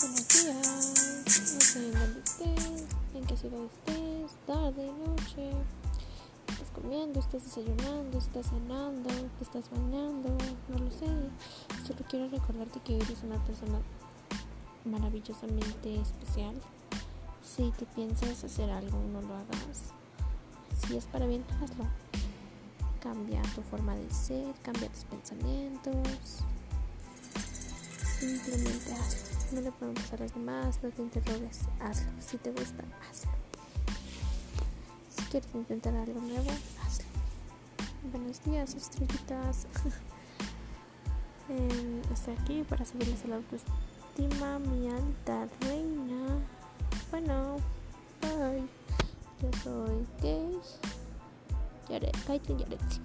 Buenos días, no sé en dónde estés, en qué ciudad estés, tarde, noche. Estás comiendo, estás desayunando, estás cenando, te estás bañando, no lo sé. Solo quiero recordarte que eres una persona maravillosamente especial. Si te piensas hacer algo, no lo hagas. Si es para bien, hazlo. Cambia tu forma de ser, cambia tus pensamientos. Simplemente hazlo. No le preguntes a los demás, no te interrogues, hazlo. Si te gusta, hazlo. Si quieres intentar algo nuevo, hazlo. Buenos días, estrellitas. eh, estoy aquí para subirles la autoestima, mi alta reina. Bueno, bye. Yo soy Kaitlyn Yaretsi.